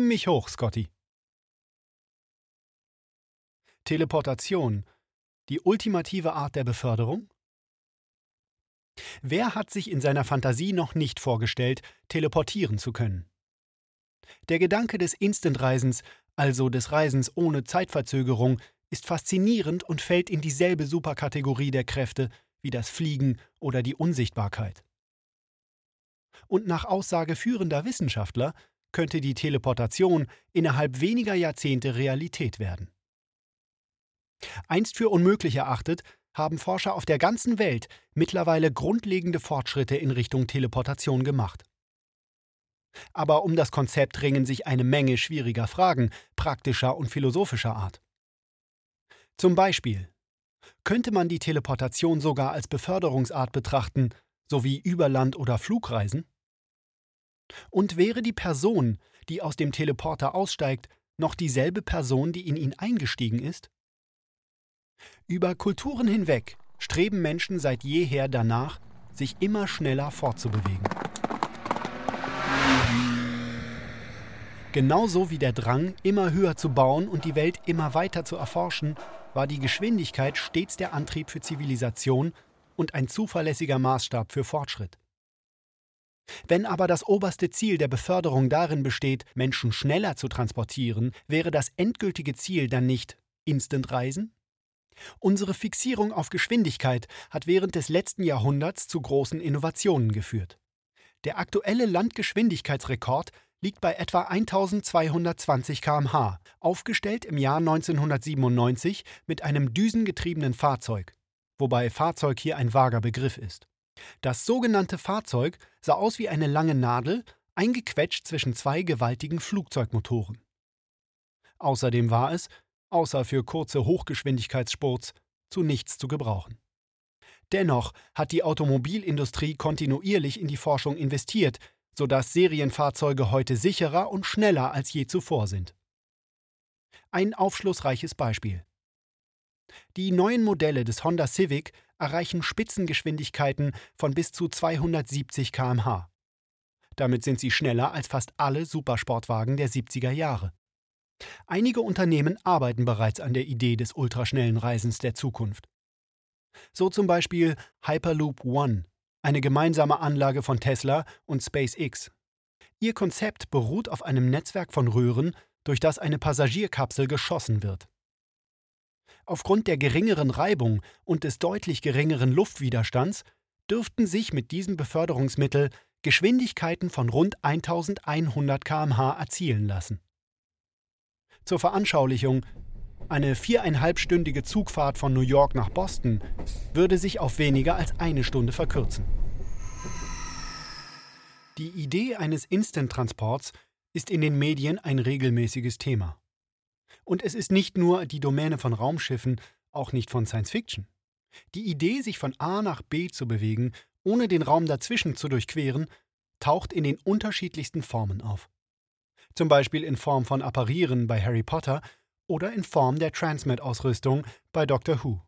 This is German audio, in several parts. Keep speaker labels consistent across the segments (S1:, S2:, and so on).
S1: Beam mich hoch, Scotty. Teleportation. Die ultimative Art der Beförderung? Wer hat sich in seiner Fantasie noch nicht vorgestellt, teleportieren zu können? Der Gedanke des Instantreisens, also des Reisens ohne Zeitverzögerung, ist faszinierend und fällt in dieselbe Superkategorie der Kräfte wie das Fliegen oder die Unsichtbarkeit. Und nach Aussage führender Wissenschaftler könnte die Teleportation innerhalb weniger Jahrzehnte Realität werden. Einst für unmöglich erachtet, haben Forscher auf der ganzen Welt mittlerweile grundlegende Fortschritte in Richtung Teleportation gemacht. Aber um das Konzept ringen sich eine Menge schwieriger Fragen praktischer und philosophischer Art. Zum Beispiel könnte man die Teleportation sogar als Beförderungsart betrachten, sowie Überland- oder Flugreisen? Und wäre die Person, die aus dem Teleporter aussteigt, noch dieselbe Person, die in ihn eingestiegen ist? Über Kulturen hinweg streben Menschen seit jeher danach, sich immer schneller fortzubewegen. Genauso wie der Drang, immer höher zu bauen und die Welt immer weiter zu erforschen, war die Geschwindigkeit stets der Antrieb für Zivilisation und ein zuverlässiger Maßstab für Fortschritt. Wenn aber das oberste Ziel der Beförderung darin besteht, Menschen schneller zu transportieren, wäre das endgültige Ziel dann nicht Instant-Reisen? Unsere Fixierung auf Geschwindigkeit hat während des letzten Jahrhunderts zu großen Innovationen geführt. Der aktuelle Landgeschwindigkeitsrekord liegt bei etwa 1220 km/h, aufgestellt im Jahr 1997 mit einem düsengetriebenen Fahrzeug, wobei Fahrzeug hier ein vager Begriff ist. Das sogenannte Fahrzeug sah aus wie eine lange Nadel, eingequetscht zwischen zwei gewaltigen Flugzeugmotoren. Außerdem war es, außer für kurze Hochgeschwindigkeitsspurts, zu nichts zu gebrauchen. Dennoch hat die Automobilindustrie kontinuierlich in die Forschung investiert, sodass Serienfahrzeuge heute sicherer und schneller als je zuvor sind. Ein aufschlussreiches Beispiel. Die neuen Modelle des Honda Civic erreichen Spitzengeschwindigkeiten von bis zu 270 km/h. Damit sind sie schneller als fast alle Supersportwagen der 70er Jahre. Einige Unternehmen arbeiten bereits an der Idee des ultraschnellen Reisens der Zukunft. So zum Beispiel Hyperloop One, eine gemeinsame Anlage von Tesla und SpaceX. Ihr Konzept beruht auf einem Netzwerk von Röhren, durch das eine Passagierkapsel geschossen wird. Aufgrund der geringeren Reibung und des deutlich geringeren Luftwiderstands dürften sich mit diesem Beförderungsmittel Geschwindigkeiten von rund 1100 km/h erzielen lassen. Zur Veranschaulichung, eine viereinhalbstündige Zugfahrt von New York nach Boston würde sich auf weniger als eine Stunde verkürzen. Die Idee eines Instant-Transports ist in den Medien ein regelmäßiges Thema. Und es ist nicht nur die Domäne von Raumschiffen, auch nicht von Science Fiction. Die Idee, sich von A nach B zu bewegen, ohne den Raum dazwischen zu durchqueren, taucht in den unterschiedlichsten Formen auf. Zum Beispiel in Form von Apparieren bei Harry Potter oder in Form der Transmet-Ausrüstung bei Doctor Who.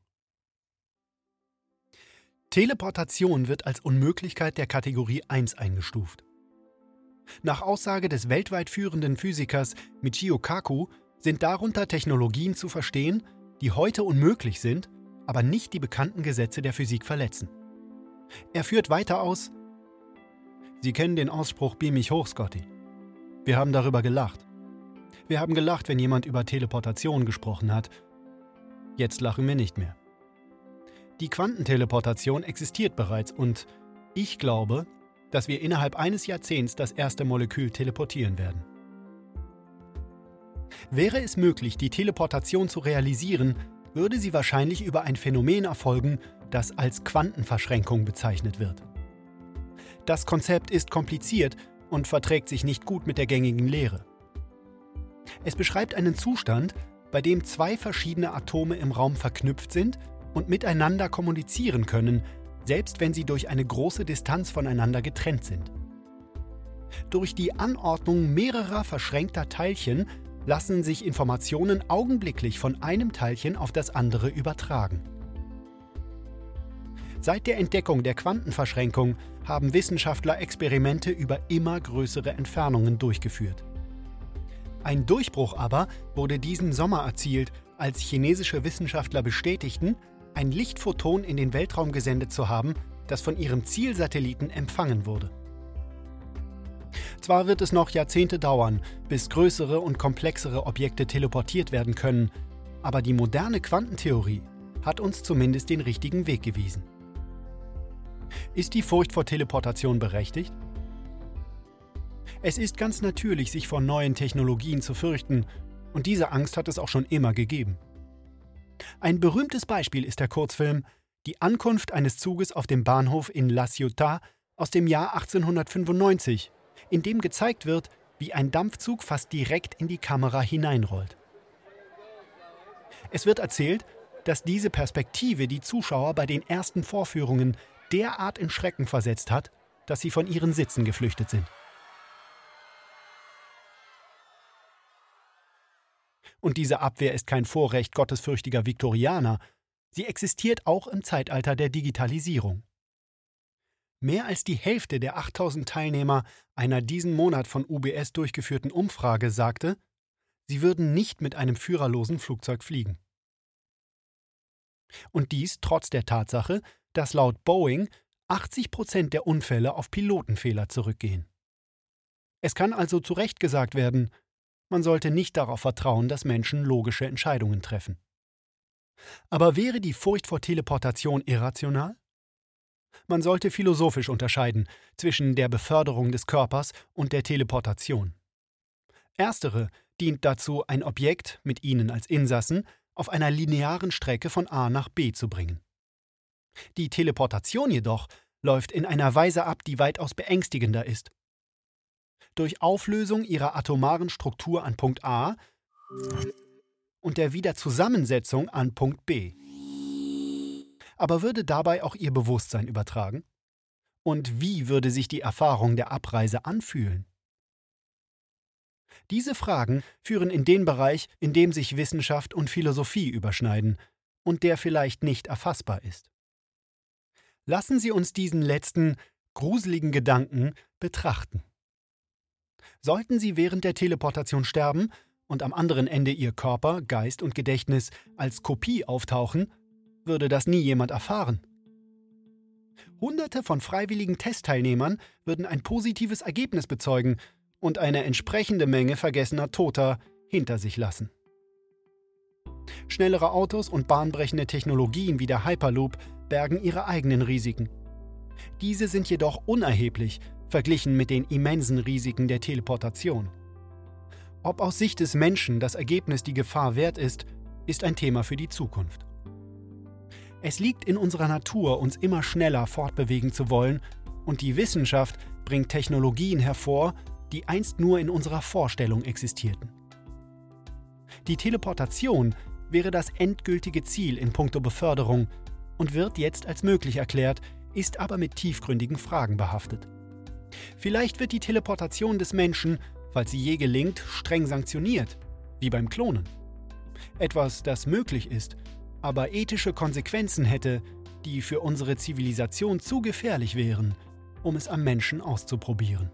S1: Teleportation wird als Unmöglichkeit der Kategorie 1 eingestuft. Nach Aussage des weltweit führenden Physikers Michio Kaku sind darunter Technologien zu verstehen, die heute unmöglich sind, aber nicht die bekannten Gesetze der Physik verletzen. Er führt weiter aus: Sie kennen den Ausspruch Beam mich hoch, Scotty. Wir haben darüber gelacht. Wir haben gelacht, wenn jemand über Teleportation gesprochen hat. Jetzt lachen wir nicht mehr. Die Quantenteleportation existiert bereits und ich glaube, dass wir innerhalb eines Jahrzehnts das erste Molekül teleportieren werden. Wäre es möglich, die Teleportation zu realisieren, würde sie wahrscheinlich über ein Phänomen erfolgen, das als Quantenverschränkung bezeichnet wird. Das Konzept ist kompliziert und verträgt sich nicht gut mit der gängigen Lehre. Es beschreibt einen Zustand, bei dem zwei verschiedene Atome im Raum verknüpft sind und miteinander kommunizieren können, selbst wenn sie durch eine große Distanz voneinander getrennt sind. Durch die Anordnung mehrerer verschränkter Teilchen lassen sich Informationen augenblicklich von einem Teilchen auf das andere übertragen. Seit der Entdeckung der Quantenverschränkung haben Wissenschaftler Experimente über immer größere Entfernungen durchgeführt. Ein Durchbruch aber wurde diesen Sommer erzielt, als chinesische Wissenschaftler bestätigten, ein Lichtphoton in den Weltraum gesendet zu haben, das von ihrem Zielsatelliten empfangen wurde. Zwar wird es noch Jahrzehnte dauern, bis größere und komplexere Objekte teleportiert werden können, aber die moderne Quantentheorie hat uns zumindest den richtigen Weg gewiesen. Ist die Furcht vor Teleportation berechtigt? Es ist ganz natürlich, sich vor neuen Technologien zu fürchten, und diese Angst hat es auch schon immer gegeben. Ein berühmtes Beispiel ist der Kurzfilm Die Ankunft eines Zuges auf dem Bahnhof in La Ciotat aus dem Jahr 1895, in dem gezeigt wird, wie ein Dampfzug fast direkt in die Kamera hineinrollt. Es wird erzählt, dass diese Perspektive die Zuschauer bei den ersten Vorführungen derart in Schrecken versetzt hat, dass sie von ihren Sitzen geflüchtet sind. Und diese Abwehr ist kein Vorrecht gottesfürchtiger Viktorianer, sie existiert auch im Zeitalter der Digitalisierung. Mehr als die Hälfte der 8000 Teilnehmer einer diesen Monat von UBS durchgeführten Umfrage sagte, sie würden nicht mit einem führerlosen Flugzeug fliegen. Und dies trotz der Tatsache, dass laut Boeing 80 Prozent der Unfälle auf Pilotenfehler zurückgehen. Es kann also zu Recht gesagt werden, man sollte nicht darauf vertrauen, dass Menschen logische Entscheidungen treffen. Aber wäre die Furcht vor Teleportation irrational? Man sollte philosophisch unterscheiden zwischen der Beförderung des Körpers und der Teleportation. Erstere dient dazu, ein Objekt mit ihnen als Insassen auf einer linearen Strecke von A nach B zu bringen. Die Teleportation jedoch läuft in einer Weise ab, die weitaus beängstigender ist durch Auflösung ihrer atomaren Struktur an Punkt A und der Wiederzusammensetzung an Punkt B. Aber würde dabei auch ihr Bewusstsein übertragen? Und wie würde sich die Erfahrung der Abreise anfühlen? Diese Fragen führen in den Bereich, in dem sich Wissenschaft und Philosophie überschneiden und der vielleicht nicht erfassbar ist. Lassen Sie uns diesen letzten, gruseligen Gedanken betrachten. Sollten sie während der Teleportation sterben und am anderen Ende ihr Körper, Geist und Gedächtnis als Kopie auftauchen, würde das nie jemand erfahren. Hunderte von freiwilligen Testteilnehmern würden ein positives Ergebnis bezeugen und eine entsprechende Menge vergessener Toter hinter sich lassen. Schnellere Autos und bahnbrechende Technologien wie der Hyperloop bergen ihre eigenen Risiken. Diese sind jedoch unerheblich verglichen mit den immensen Risiken der Teleportation. Ob aus Sicht des Menschen das Ergebnis die Gefahr wert ist, ist ein Thema für die Zukunft. Es liegt in unserer Natur, uns immer schneller fortbewegen zu wollen, und die Wissenschaft bringt Technologien hervor, die einst nur in unserer Vorstellung existierten. Die Teleportation wäre das endgültige Ziel in puncto Beförderung und wird jetzt als möglich erklärt, ist aber mit tiefgründigen Fragen behaftet. Vielleicht wird die Teleportation des Menschen, falls sie je gelingt, streng sanktioniert, wie beim Klonen. Etwas, das möglich ist, aber ethische Konsequenzen hätte, die für unsere Zivilisation zu gefährlich wären, um es am Menschen auszuprobieren.